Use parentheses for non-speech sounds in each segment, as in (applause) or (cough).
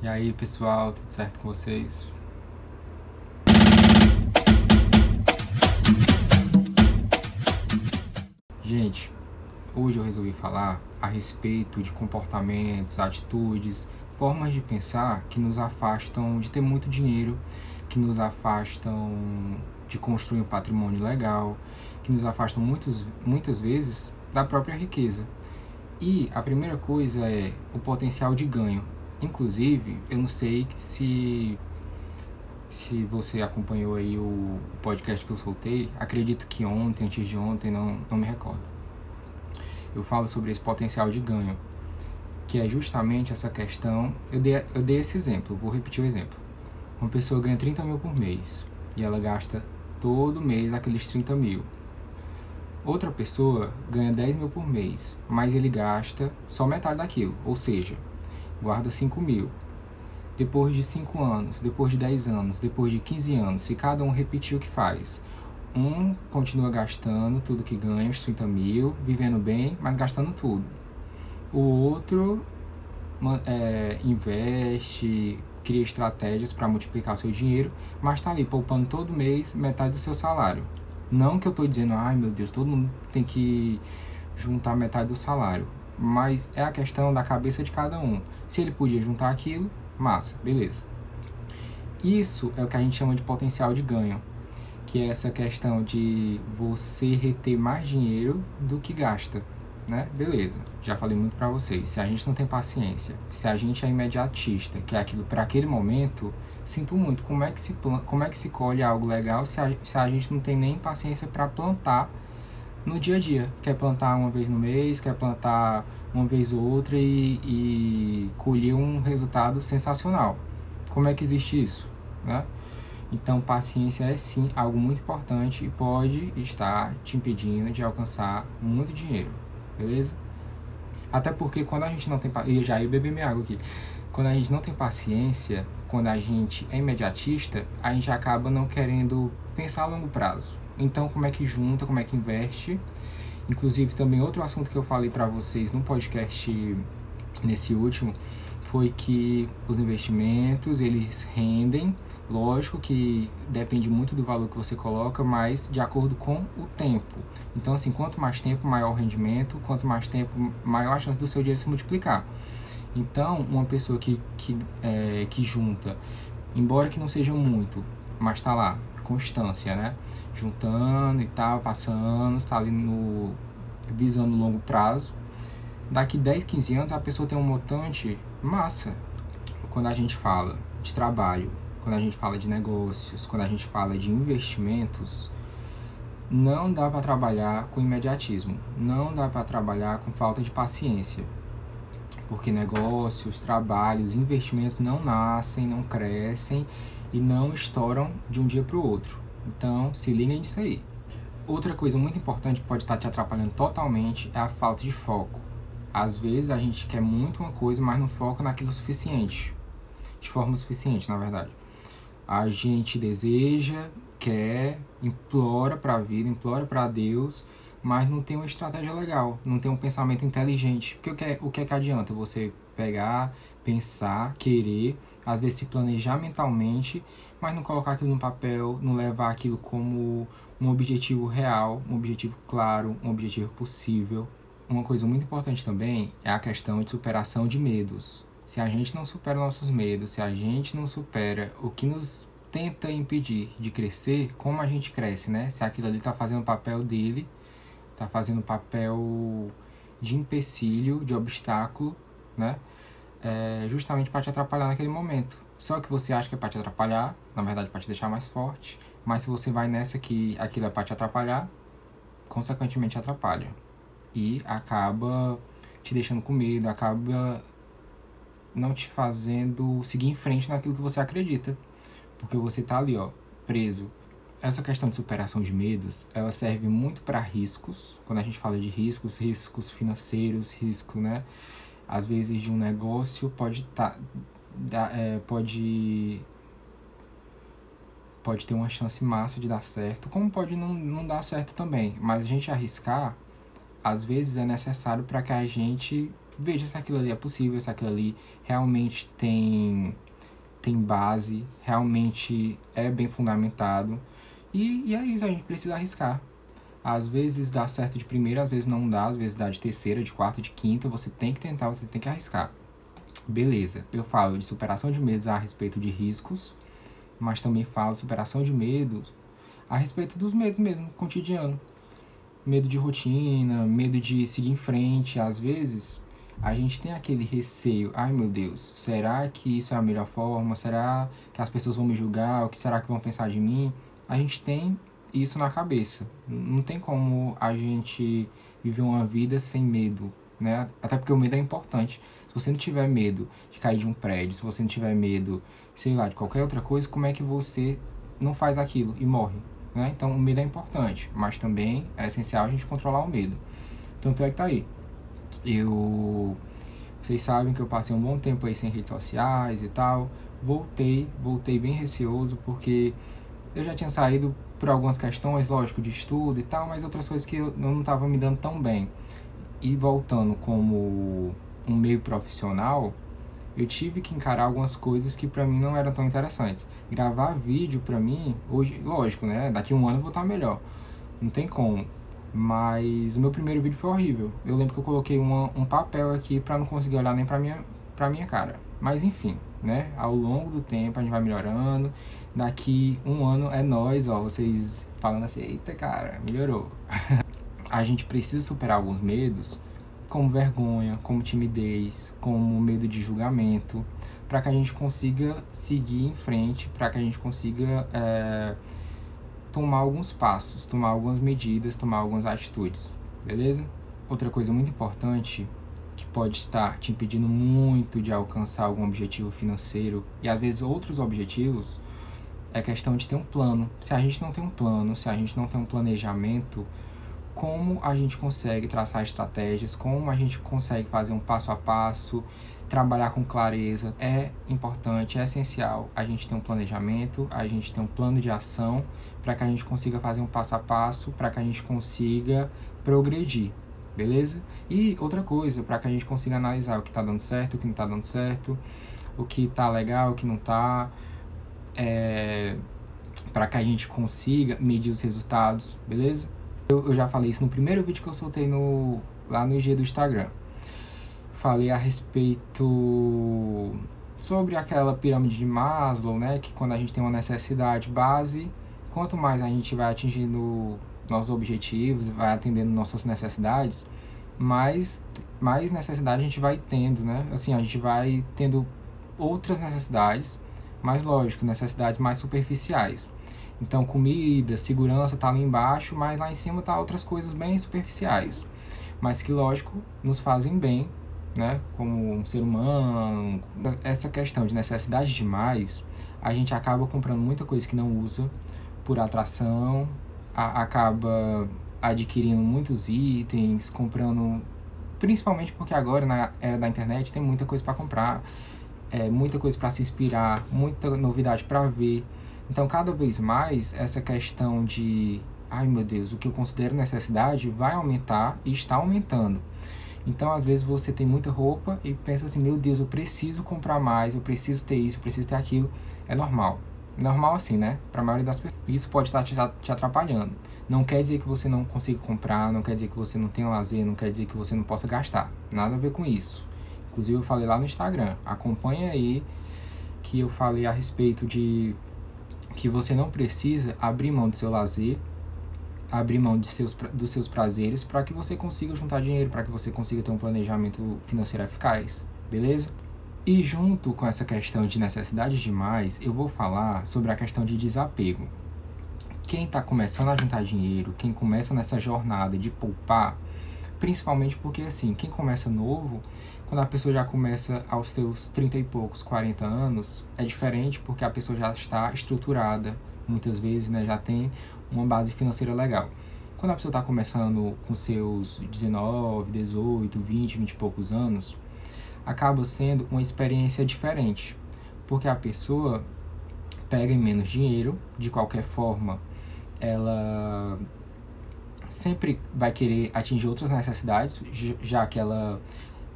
E aí, pessoal, tudo certo com vocês? Gente, hoje eu resolvi falar a respeito de comportamentos, atitudes, formas de pensar que nos afastam de ter muito dinheiro, que nos afastam de construir um patrimônio legal, que nos afastam muitos, muitas vezes da própria riqueza. E a primeira coisa é o potencial de ganho. Inclusive, eu não sei se se você acompanhou aí o podcast que eu soltei, acredito que ontem, antes de ontem, não, não me recordo. Eu falo sobre esse potencial de ganho, que é justamente essa questão. Eu dei, eu dei esse exemplo, vou repetir o exemplo. Uma pessoa ganha 30 mil por mês e ela gasta todo mês aqueles 30 mil. Outra pessoa ganha 10 mil por mês, mas ele gasta só metade daquilo, ou seja, guarda 5 mil. Depois de 5 anos, depois de 10 anos, depois de 15 anos, se cada um repetir o que faz, um continua gastando tudo que ganha, os 30 mil, vivendo bem, mas gastando tudo. O outro é, investe, cria estratégias para multiplicar seu dinheiro, mas está ali poupando todo mês metade do seu salário. Não que eu estou dizendo, ai meu Deus, todo mundo tem que juntar metade do salário mas é a questão da cabeça de cada um. Se ele podia juntar aquilo, massa, beleza. Isso é o que a gente chama de potencial de ganho, que é essa questão de você reter mais dinheiro do que gasta, né? Beleza. Já falei muito para vocês. Se a gente não tem paciência, se a gente é imediatista, que é aquilo para aquele momento, sinto muito. Como é que se como é que se colhe algo legal se a, se a gente não tem nem paciência para plantar no dia a dia. Quer plantar uma vez no mês, quer plantar uma vez ou outra e, e colher um resultado sensacional. Como é que existe isso? Né? Então, paciência é sim algo muito importante e pode estar te impedindo de alcançar muito dinheiro, beleza? Até porque quando a gente não tem já ia beber minha água aqui. Quando a gente não tem paciência, quando a gente é imediatista, a gente acaba não querendo pensar a longo prazo. Então, como é que junta, como é que investe? Inclusive, também outro assunto que eu falei para vocês no podcast nesse último foi que os investimentos, eles rendem, lógico que depende muito do valor que você coloca, mas de acordo com o tempo. Então, assim, quanto mais tempo, maior o rendimento, quanto mais tempo, maior a chance do seu dinheiro se multiplicar. Então, uma pessoa que, que, é, que junta, embora que não seja muito, mas está lá, constância, né? Juntando e tal, passando, está ali no visando longo prazo. Daqui 10, 15 anos a pessoa tem um montante massa. Quando a gente fala de trabalho, quando a gente fala de negócios, quando a gente fala de investimentos, não dá para trabalhar com imediatismo, não dá para trabalhar com falta de paciência. Porque negócios, trabalhos, investimentos não nascem, não crescem e não estouram de um dia para o outro. Então, se liguem nisso aí. Outra coisa muito importante que pode estar te atrapalhando totalmente é a falta de foco. Às vezes a gente quer muito uma coisa, mas não foca naquilo suficiente. De forma suficiente, na verdade. A gente deseja, quer, implora para a vida, implora para Deus, mas não tem uma estratégia legal, não tem um pensamento inteligente. Porque o que é, o que, é que adianta você pegar, pensar, querer, às vezes se planejar mentalmente, mas não colocar aquilo no papel, não levar aquilo como um objetivo real, um objetivo claro, um objetivo possível. Uma coisa muito importante também é a questão de superação de medos. Se a gente não supera nossos medos, se a gente não supera o que nos tenta impedir de crescer, como a gente cresce, né? Se aquilo ali está fazendo o papel dele, está fazendo o papel de empecilho, de obstáculo, né? É, justamente para te atrapalhar naquele momento. Só que você acha que é para te atrapalhar, na verdade para te deixar mais forte, mas se você vai nessa que aquilo é para te atrapalhar, consequentemente atrapalha. E acaba te deixando com medo, acaba não te fazendo seguir em frente naquilo que você acredita. Porque você tá ali, ó, preso. Essa questão de superação de medos, ela serve muito para riscos. Quando a gente fala de riscos, riscos financeiros, risco, né? Às vezes de um negócio pode tá, é, pode pode ter uma chance massa de dar certo, como pode não, não dar certo também. Mas a gente arriscar, às vezes é necessário para que a gente veja se aquilo ali é possível, se aquilo ali realmente tem, tem base, realmente é bem fundamentado. E, e é isso, a gente precisa arriscar. Às vezes dá certo de primeira, às vezes não dá, às vezes dá de terceira, de quarta, de quinta. Você tem que tentar, você tem que arriscar. Beleza, eu falo de superação de medos a respeito de riscos, mas também falo de superação de medos a respeito dos medos mesmo, cotidiano. Medo de rotina, medo de seguir em frente. Às vezes a gente tem aquele receio: ai meu Deus, será que isso é a melhor forma? Será que as pessoas vão me julgar? O que será que vão pensar de mim? A gente tem isso na cabeça. Não tem como a gente viver uma vida sem medo, né? Até porque o medo é importante. Se você não tiver medo de cair de um prédio, se você não tiver medo, sei lá, de qualquer outra coisa, como é que você não faz aquilo e morre, né? Então o medo é importante, mas também é essencial a gente controlar o medo. Tanto é que tá aí. Eu vocês sabem que eu passei um bom tempo aí sem redes sociais e tal. Voltei, voltei bem receoso porque eu já tinha saído por algumas questões, lógico, de estudo e tal, mas outras coisas que eu não estava me dando tão bem. E voltando como um meio profissional, eu tive que encarar algumas coisas que para mim não eram tão interessantes. Gravar vídeo para mim, hoje, lógico, né? Daqui a um ano eu vou estar melhor. Não tem como. Mas o meu primeiro vídeo foi horrível. Eu lembro que eu coloquei uma, um papel aqui para não conseguir olhar nem pra minha, pra minha cara. Mas enfim, né? Ao longo do tempo a gente vai melhorando daqui um ano é nós, ó, vocês falando assim, eita cara, melhorou. (laughs) a gente precisa superar alguns medos, como vergonha, como timidez, como medo de julgamento, para que a gente consiga seguir em frente, para que a gente consiga é, tomar alguns passos, tomar algumas medidas, tomar algumas atitudes, beleza? Outra coisa muito importante que pode estar te impedindo muito de alcançar algum objetivo financeiro e às vezes outros objetivos é questão de ter um plano. Se a gente não tem um plano, se a gente não tem um planejamento, como a gente consegue traçar estratégias, como a gente consegue fazer um passo a passo, trabalhar com clareza. É importante, é essencial a gente ter um planejamento, a gente ter um plano de ação para que a gente consiga fazer um passo a passo, para que a gente consiga progredir, beleza? E outra coisa, para que a gente consiga analisar o que está dando certo, o que não está dando certo, o que está legal, o que não está é, para que a gente consiga medir os resultados, beleza? Eu, eu, já falei isso no primeiro vídeo que eu soltei no, lá no IG do Instagram. Falei a respeito sobre aquela pirâmide de Maslow, né? Que quando a gente tem uma necessidade base, quanto mais a gente vai atingindo nossos objetivos, vai atendendo nossas necessidades, mais, mais necessidade a gente vai tendo, né? Assim, a gente vai tendo outras necessidades mais lógico, necessidades mais superficiais. Então, comida, segurança tá ali embaixo, mas lá em cima tá outras coisas bem superficiais, mas que lógico nos fazem bem, né, como um ser humano. Essa questão de necessidade demais, a gente acaba comprando muita coisa que não usa por atração, a, acaba adquirindo muitos itens, comprando principalmente porque agora na era da internet tem muita coisa para comprar é, muita coisa para se inspirar, muita novidade para ver. Então, cada vez mais, essa questão de, ai meu Deus, o que eu considero necessidade vai aumentar e está aumentando. Então, às vezes você tem muita roupa e pensa assim: meu Deus, eu preciso comprar mais, eu preciso ter isso, eu preciso ter aquilo. É normal. Normal assim, né? Para a maioria das pessoas. Isso pode estar te atrapalhando. Não quer dizer que você não consiga comprar, não quer dizer que você não tenha lazer, não quer dizer que você não possa gastar. Nada a ver com isso. Inclusive eu falei lá no Instagram. Acompanha aí que eu falei a respeito de que você não precisa abrir mão do seu lazer, abrir mão de seus, dos seus prazeres para que você consiga juntar dinheiro, para que você consiga ter um planejamento financeiro eficaz, beleza? E junto com essa questão de necessidade demais, eu vou falar sobre a questão de desapego. Quem está começando a juntar dinheiro, quem começa nessa jornada de poupar, principalmente porque assim, quem começa novo, quando a pessoa já começa aos seus 30 e poucos, 40 anos, é diferente porque a pessoa já está estruturada, muitas vezes, né, já tem uma base financeira legal. Quando a pessoa está começando com seus 19, 18, 20, 20 e poucos anos, acaba sendo uma experiência diferente, porque a pessoa pega em menos dinheiro, de qualquer forma, ela sempre vai querer atingir outras necessidades, já que ela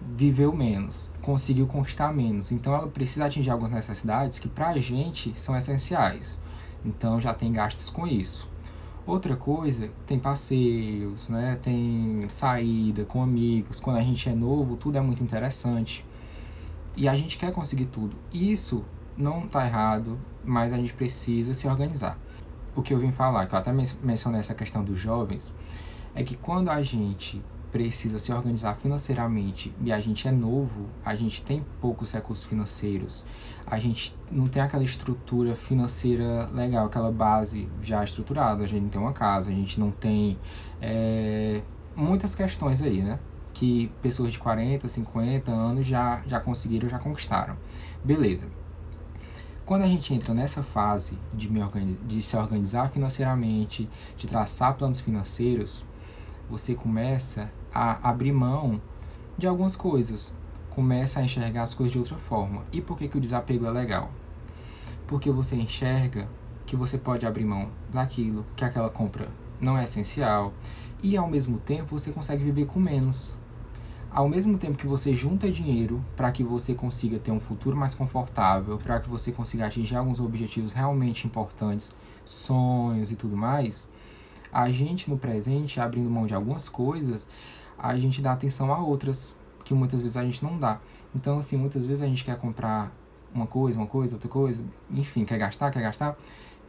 viveu menos, conseguiu conquistar menos. Então ela precisa atingir algumas necessidades que para a gente são essenciais. Então já tem gastos com isso. Outra coisa, tem passeios, né? Tem saída com amigos. Quando a gente é novo, tudo é muito interessante. E a gente quer conseguir tudo. Isso não está errado, mas a gente precisa se organizar. O que eu vim falar, que eu até mencionei essa questão dos jovens, é que quando a gente precisa se organizar financeiramente e a gente é novo, a gente tem poucos recursos financeiros, a gente não tem aquela estrutura financeira legal, aquela base já estruturada, a gente não tem uma casa, a gente não tem é, muitas questões aí, né? Que pessoas de 40, 50 anos já, já conseguiram, já conquistaram. Beleza. Quando a gente entra nessa fase de, de se organizar financeiramente, de traçar planos financeiros, você começa a abrir mão de algumas coisas, começa a enxergar as coisas de outra forma. E por que, que o desapego é legal? Porque você enxerga que você pode abrir mão daquilo, que aquela compra não é essencial, e ao mesmo tempo você consegue viver com menos. Ao mesmo tempo que você junta dinheiro para que você consiga ter um futuro mais confortável, para que você consiga atingir alguns objetivos realmente importantes, sonhos e tudo mais, a gente no presente, abrindo mão de algumas coisas, a gente dá atenção a outras que muitas vezes a gente não dá. Então, assim, muitas vezes a gente quer comprar uma coisa, uma coisa, outra coisa, enfim, quer gastar, quer gastar.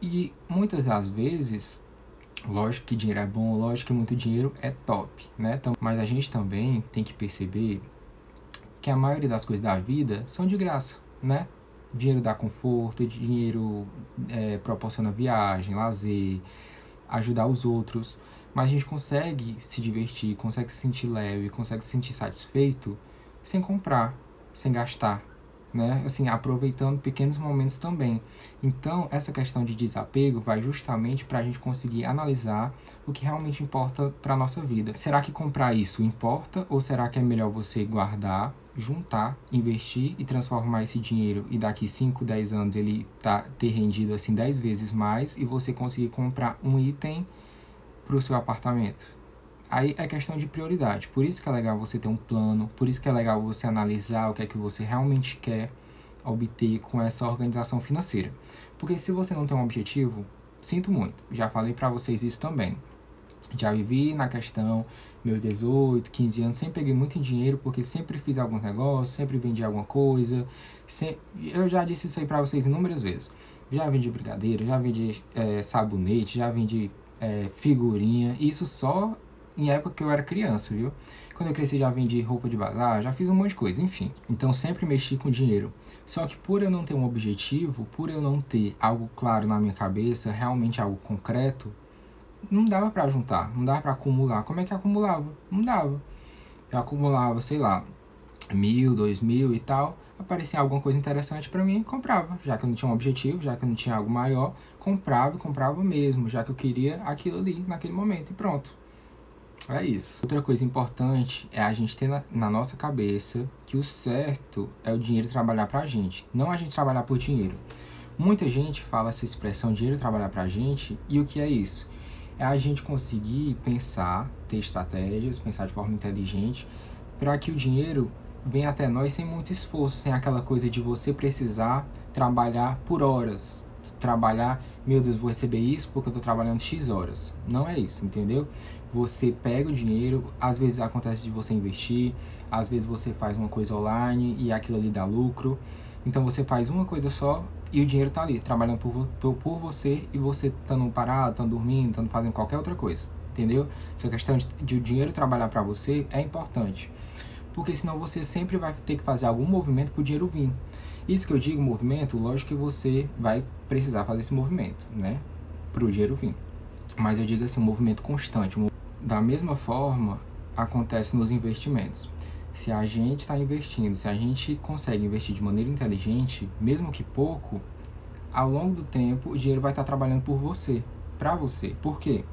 E muitas das vezes, lógico que dinheiro é bom, lógico que muito dinheiro é top, né? Então, mas a gente também tem que perceber que a maioria das coisas da vida são de graça, né? Dinheiro dá conforto, dinheiro é, proporciona viagem, lazer, ajudar os outros, mas a gente consegue se divertir, consegue se sentir leve, consegue se sentir satisfeito sem comprar, sem gastar, né? Assim, aproveitando pequenos momentos também. Então, essa questão de desapego vai justamente para a gente conseguir analisar o que realmente importa para nossa vida. Será que comprar isso importa ou será que é melhor você guardar, juntar, investir e transformar esse dinheiro e daqui 5, 10 anos ele tá ter rendido assim 10 vezes mais e você conseguir comprar um item para o seu apartamento? Aí é questão de prioridade. Por isso que é legal você ter um plano, por isso que é legal você analisar o que é que você realmente quer obter com essa organização financeira. Porque se você não tem um objetivo, sinto muito. Já falei para vocês isso também. Já vivi na questão, meus 18, 15 anos, sempre peguei muito dinheiro porque sempre fiz algum negócio, sempre vendi alguma coisa. Sempre, eu já disse isso aí para vocês inúmeras vezes. Já vendi brigadeiro, já vendi é, sabonete, já vendi é, figurinha. Isso só em época que eu era criança, viu? Quando eu cresci já vendi roupa de bazar, já fiz um monte de coisa, enfim. Então sempre mexi com dinheiro. Só que por eu não ter um objetivo, por eu não ter algo claro na minha cabeça, realmente algo concreto, não dava para juntar, não dava para acumular. Como é que acumulava? Não dava. Eu acumulava, sei lá, mil, dois mil e tal. Aparecia alguma coisa interessante para mim, comprava. Já que eu não tinha um objetivo, já que eu não tinha algo maior, comprava comprava mesmo, já que eu queria aquilo ali naquele momento e pronto. É isso. Outra coisa importante é a gente ter na, na, nossa cabeça que o certo é o dinheiro trabalhar pra gente, não a gente trabalhar por dinheiro. Muita gente fala essa expressão dinheiro trabalhar pra gente, e o que é isso? É a gente conseguir pensar, ter estratégias, pensar de forma inteligente, para que o dinheiro venha até nós sem muito esforço, sem aquela coisa de você precisar trabalhar por horas, trabalhar, meu Deus, vou receber isso porque eu tô trabalhando X horas. Não é isso, entendeu? Você pega o dinheiro, às vezes acontece de você investir, às vezes você faz uma coisa online e aquilo ali dá lucro. Então você faz uma coisa só e o dinheiro tá ali, trabalhando por, por, por você e você estando parado, estando dormindo, estando fazendo qualquer outra coisa. Entendeu? Essa questão de, de o dinheiro trabalhar para você é importante. Porque senão você sempre vai ter que fazer algum movimento para o dinheiro vir. Isso que eu digo movimento, lógico que você vai precisar fazer esse movimento, né? Para o dinheiro vir. Mas eu digo assim, um movimento constante. Da mesma forma, acontece nos investimentos. Se a gente está investindo, se a gente consegue investir de maneira inteligente, mesmo que pouco, ao longo do tempo o dinheiro vai estar tá trabalhando por você, para você. Por quê?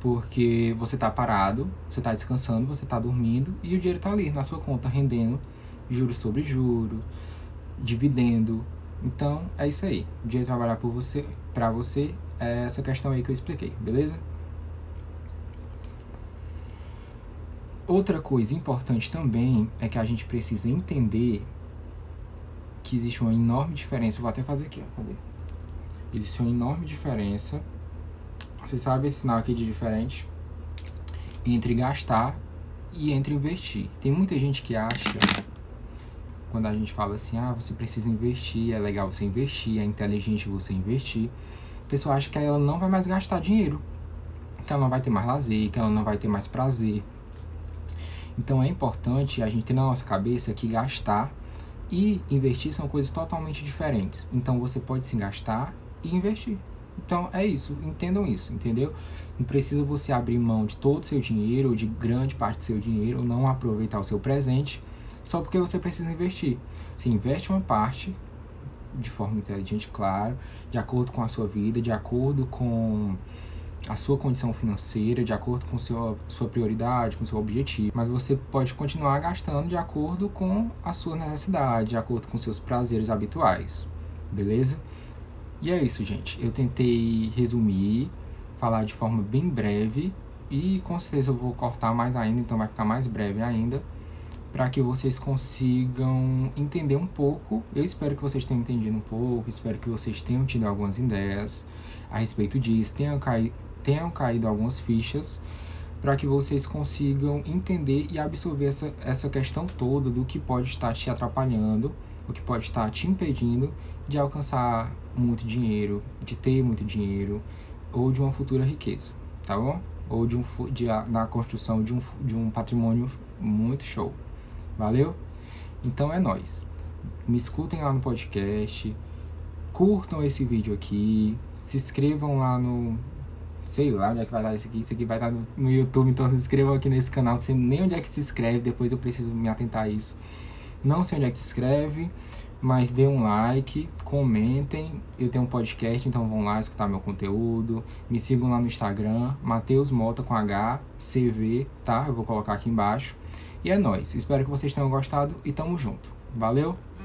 Porque você está parado, você está descansando, você está dormindo e o dinheiro está ali na sua conta rendendo juros sobre juros, dividendo. Então é isso aí. O dinheiro trabalhar por você, para você, é essa questão aí que eu expliquei, beleza? Outra coisa importante também é que a gente precisa entender que existe uma enorme diferença. Vou até fazer aqui, ó. Cadê? Existe uma enorme diferença. Você sabe esse sinal aqui de diferente? Entre gastar e entre investir. Tem muita gente que acha, quando a gente fala assim, ah, você precisa investir, é legal você investir, é inteligente você investir. A pessoa acha que ela não vai mais gastar dinheiro, que ela não vai ter mais lazer, que ela não vai ter mais prazer. Então é importante a gente ter na nossa cabeça que gastar e investir são coisas totalmente diferentes. Então você pode se gastar e investir. Então é isso, entendam isso, entendeu? Não precisa você abrir mão de todo o seu dinheiro, ou de grande parte do seu dinheiro, ou não aproveitar o seu presente, só porque você precisa investir. Você investe uma parte, de forma inteligente, claro, de acordo com a sua vida, de acordo com a sua condição financeira, de acordo com sua, sua prioridade, com seu objetivo. Mas você pode continuar gastando de acordo com a sua necessidade, de acordo com seus prazeres habituais. Beleza? E é isso, gente. Eu tentei resumir, falar de forma bem breve e com certeza eu vou cortar mais ainda, então vai ficar mais breve ainda, para que vocês consigam entender um pouco. Eu espero que vocês tenham entendido um pouco, espero que vocês tenham tido algumas ideias a respeito disso, tenham, cai tenham caído algumas fichas para que vocês consigam entender e absorver essa, essa questão toda do que pode estar te atrapalhando, o que pode estar te impedindo de alcançar muito dinheiro, de ter muito dinheiro ou de uma futura riqueza, tá bom? Ou de um de, na construção de um, de um patrimônio muito show. Valeu? Então é nós. Me escutem lá no podcast, curtam esse vídeo aqui, se inscrevam lá no sei lá onde é que vai dar isso aqui, isso aqui vai estar no, no YouTube, então se inscrevam aqui nesse canal, não sei nem onde é que se inscreve, depois eu preciso me atentar a isso. Não sei onde é que se inscreve, mas dê um like, comentem. Eu tenho um podcast, então vão lá escutar meu conteúdo. Me sigam lá no Instagram, Mateus Mota com H, CV, tá? Eu vou colocar aqui embaixo. E é nóis. Espero que vocês tenham gostado e tamo junto. Valeu!